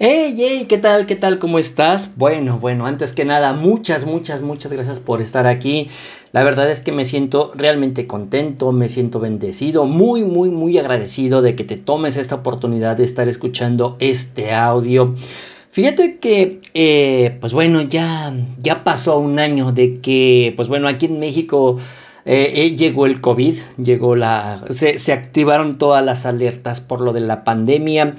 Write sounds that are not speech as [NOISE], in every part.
Hey, hey, ¿qué tal? ¿Qué tal? ¿Cómo estás? Bueno, bueno, antes que nada, muchas, muchas, muchas gracias por estar aquí. La verdad es que me siento realmente contento, me siento bendecido, muy, muy, muy agradecido de que te tomes esta oportunidad de estar escuchando este audio. Fíjate que, eh, pues bueno, ya, ya pasó un año de que, pues bueno, aquí en México eh, eh, llegó el COVID, llegó la, se, se activaron todas las alertas por lo de la pandemia.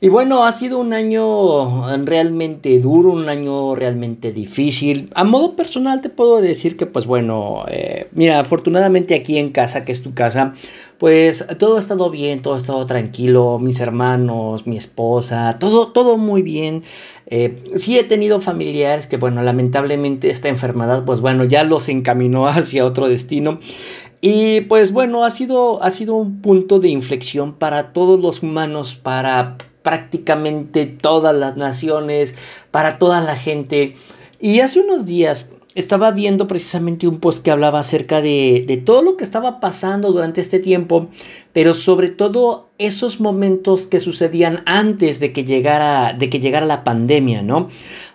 Y bueno, ha sido un año realmente duro, un año realmente difícil. A modo personal te puedo decir que pues bueno, eh, mira, afortunadamente aquí en casa, que es tu casa, pues todo ha estado bien, todo ha estado tranquilo, mis hermanos, mi esposa, todo, todo muy bien. Eh, sí he tenido familiares que bueno, lamentablemente esta enfermedad pues bueno, ya los encaminó [LAUGHS] hacia otro destino. Y pues bueno, ha sido, ha sido un punto de inflexión para todos los humanos, para prácticamente todas las naciones, para toda la gente. Y hace unos días estaba viendo precisamente un post que hablaba acerca de, de, todo lo que estaba pasando durante este tiempo, pero sobre todo esos momentos que sucedían antes de que llegara, de que llegara la pandemia, ¿no?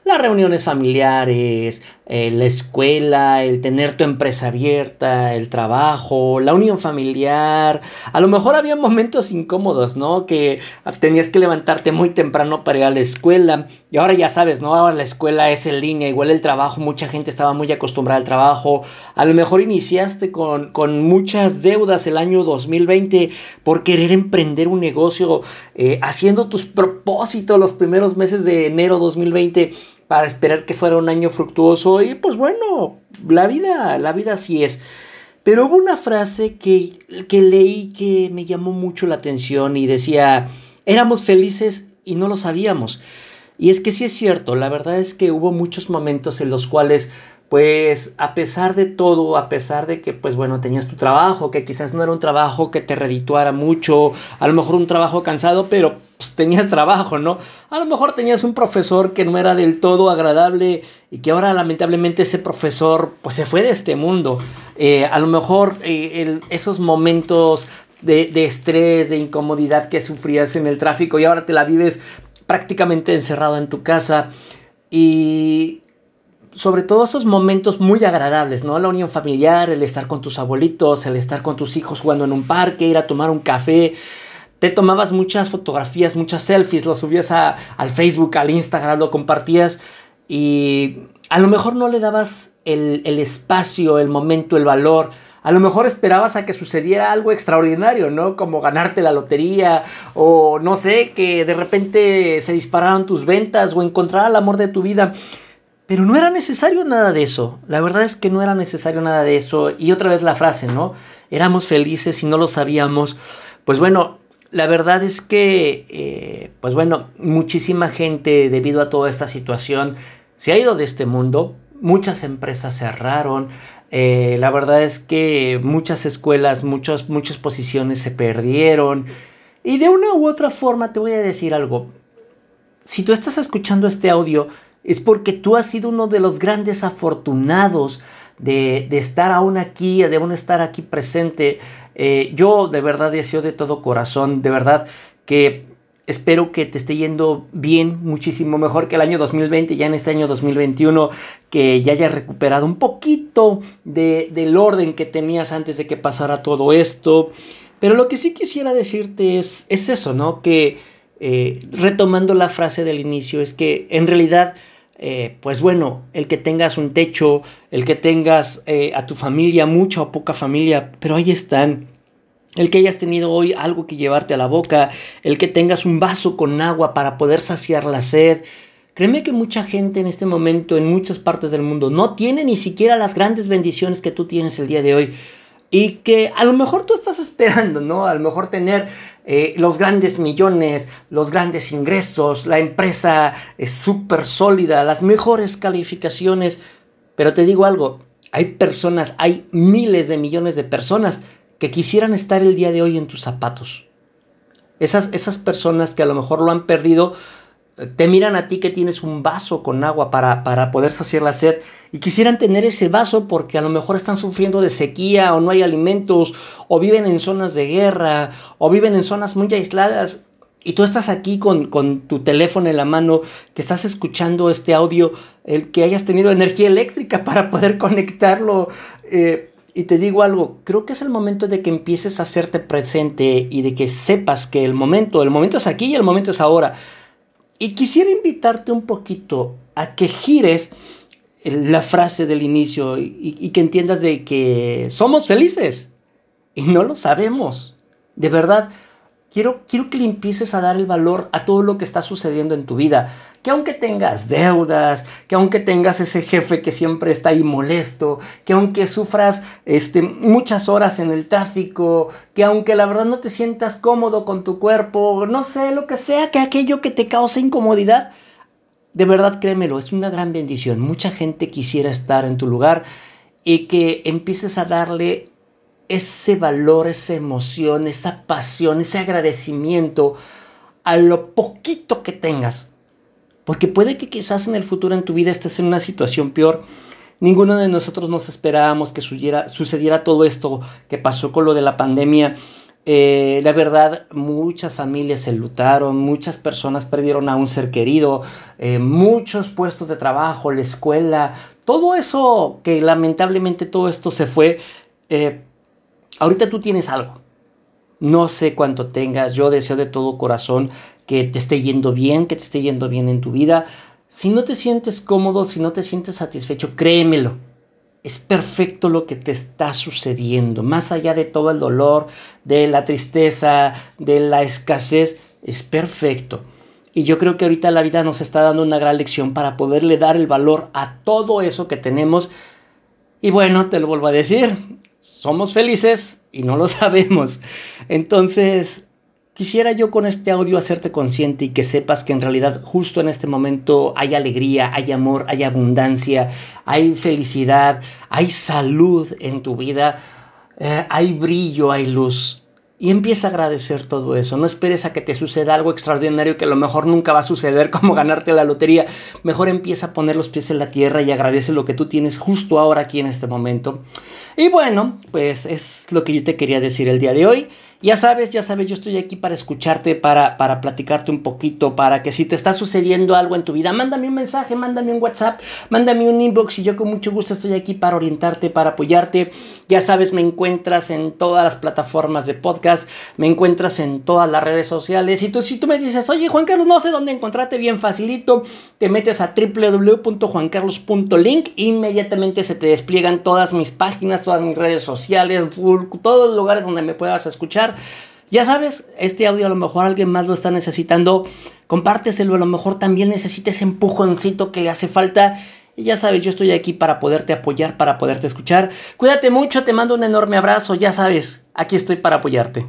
Las reuniones familiares, eh, la escuela, el tener tu empresa abierta, el trabajo, la unión familiar. A lo mejor había momentos incómodos, ¿no? Que tenías que levantarte muy temprano para ir a la escuela. Y ahora ya sabes, ¿no? Ahora la escuela es en línea, igual el trabajo, mucha gente estaba muy acostumbrada al trabajo. A lo mejor iniciaste con, con muchas deudas el año 2020 por querer emprender un negocio, eh, haciendo tus propósitos los primeros meses de enero 2020 para esperar que fuera un año fructuoso y pues bueno, la vida, la vida así es. Pero hubo una frase que, que leí que me llamó mucho la atención y decía, éramos felices y no lo sabíamos. Y es que sí es cierto, la verdad es que hubo muchos momentos en los cuales pues a pesar de todo, a pesar de que pues bueno, tenías tu trabajo, que quizás no era un trabajo que te redituara mucho, a lo mejor un trabajo cansado, pero pues, tenías trabajo, ¿no? A lo mejor tenías un profesor que no era del todo agradable y que ahora lamentablemente ese profesor pues se fue de este mundo. Eh, a lo mejor eh, esos momentos de, de estrés, de incomodidad que sufrías en el tráfico y ahora te la vives prácticamente encerrado en tu casa y sobre todo esos momentos muy agradables, ¿no? La unión familiar, el estar con tus abuelitos, el estar con tus hijos jugando en un parque, ir a tomar un café. Te tomabas muchas fotografías, muchas selfies, lo subías a, al Facebook, al Instagram, lo compartías y a lo mejor no le dabas el, el espacio, el momento, el valor. A lo mejor esperabas a que sucediera algo extraordinario, ¿no? Como ganarte la lotería o no sé, que de repente se dispararan tus ventas o encontrar el amor de tu vida. Pero no era necesario nada de eso. La verdad es que no era necesario nada de eso. Y otra vez la frase, ¿no? Éramos felices y no lo sabíamos. Pues bueno, la verdad es que, eh, pues bueno, muchísima gente debido a toda esta situación se ha ido de este mundo. Muchas empresas cerraron. Eh, la verdad es que muchas escuelas, muchas, muchas posiciones se perdieron. Y de una u otra forma te voy a decir algo. Si tú estás escuchando este audio, es porque tú has sido uno de los grandes afortunados de, estar aún aquí, de aún estar aquí presente. Eh, yo de verdad deseo de todo corazón, de verdad que espero que te esté yendo bien, muchísimo mejor que el año 2020, ya en este año 2021, que ya hayas recuperado un poquito de, del orden que tenías antes de que pasara todo esto. Pero lo que sí quisiera decirte es, es eso, ¿no? Que eh, retomando la frase del inicio, es que en realidad eh, pues bueno, el que tengas un techo, el que tengas eh, a tu familia, mucha o poca familia, pero ahí están. El que hayas tenido hoy algo que llevarte a la boca, el que tengas un vaso con agua para poder saciar la sed. Créeme que mucha gente en este momento, en muchas partes del mundo, no tiene ni siquiera las grandes bendiciones que tú tienes el día de hoy y que a lo mejor tú estás esperando, ¿no? A lo mejor tener eh, los grandes millones, los grandes ingresos, la empresa es súper sólida, las mejores calificaciones. Pero te digo algo, hay personas, hay miles de millones de personas que quisieran estar el día de hoy en tus zapatos. Esas, esas personas que a lo mejor lo han perdido te miran a ti que tienes un vaso con agua para, para poder saciar la sed y quisieran tener ese vaso porque a lo mejor están sufriendo de sequía o no hay alimentos o viven en zonas de guerra o viven en zonas muy aisladas y tú estás aquí con, tu teléfono en la mano, que estás escuchando este audio, el que hayas tenido energía eléctrica [LAUGHS] para poder conectarlo. Eh, y te digo algo, creo que es el momento de que empieces a hacerte presente y de que sepas que el momento, el momento es aquí y el momento es ahora. Y quisiera invitarte un poquito a que gires la frase del inicio y, que entiendas de que somos felices y no lo sabemos. De verdad, quiero, quiero que le empieces a dar el valor a todo lo que está sucediendo en tu vida. Que aunque tengas deudas, que aunque tengas ese jefe que siempre está ahí molesto, que aunque sufras este, muchas horas en el tráfico, que aunque la verdad no te sientas cómodo con tu cuerpo, no sé, lo que sea, que aquello que te cause incomodidad, de verdad créemelo, es una gran bendición. Mucha gente quisiera estar en tu lugar y que empieces a darle ese valor, esa emoción, esa pasión, ese agradecimiento a lo poquito que tengas. Porque puede que quizás en el futuro en tu vida estés en una situación peor. Ninguno de nosotros nos esperábamos que sucediera, todo esto que pasó con lo de la pandemia. Eh, la verdad, muchas familias se lutaron, muchas personas perdieron a un ser querido, eh, muchos puestos de trabajo, la escuela, todo eso que lamentablemente todo esto se fue. Eh, ahorita tú tienes algo. No sé cuánto tengas, yo deseo de todo corazón que te esté yendo bien, que te esté yendo bien en tu vida. Si no te sientes cómodo, si no te sientes satisfecho, créemelo es perfecto lo que te está sucediendo, más allá de todo el dolor, de la tristeza, de la escasez, es perfecto. Y yo creo que ahorita la vida nos está dando una gran lección para poderle dar el valor a todo eso que tenemos. Y bueno, te lo vuelvo a decir, somos felices y no lo [LAUGHS] sabemos. Entonces, Quisiera yo con este audio hacerte consciente y que sepas que en realidad justo en este momento hay alegría, hay amor, hay abundancia, hay felicidad, hay salud en tu vida, eh, hay brillo, hay luz. Y empieza a agradecer todo eso. No esperes a que te suceda algo extraordinario que a lo mejor nunca va a suceder, [LAUGHS] como ganarte la lotería. Mejor empieza a poner los pies en la tierra y agradece lo que tú tienes justo ahora aquí en este momento. Y bueno, pues es lo que yo te quería decir el día de hoy. Ya sabes, ya sabes, yo estoy aquí para escucharte, para, para platicarte un poquito, para que si te está sucediendo algo en tu vida, mándame un mensaje, mándame un WhatsApp, mándame un inbox y yo con mucho gusto estoy aquí para orientarte, para apoyarte. Ya sabes, me encuentras en todas las plataformas de podcast, me encuentras en todas las redes sociales. Y tú, si tú me dices, oye Juan Carlos, no sé dónde encontrarte bien facilito, te metes a www.juancarlos.link, inmediatamente se te despliegan todas mis páginas, todas mis redes sociales, todos los lugares donde me puedas escuchar. Ya sabes, este audio a lo mejor alguien más lo está necesitando. Compárteselo, a lo mejor también necesites ese empujoncito que le hace falta. Y ya sabes, yo estoy aquí para poderte apoyar, para poderte escuchar. Cuídate mucho, te mando un enorme abrazo. Ya sabes, aquí estoy para apoyarte.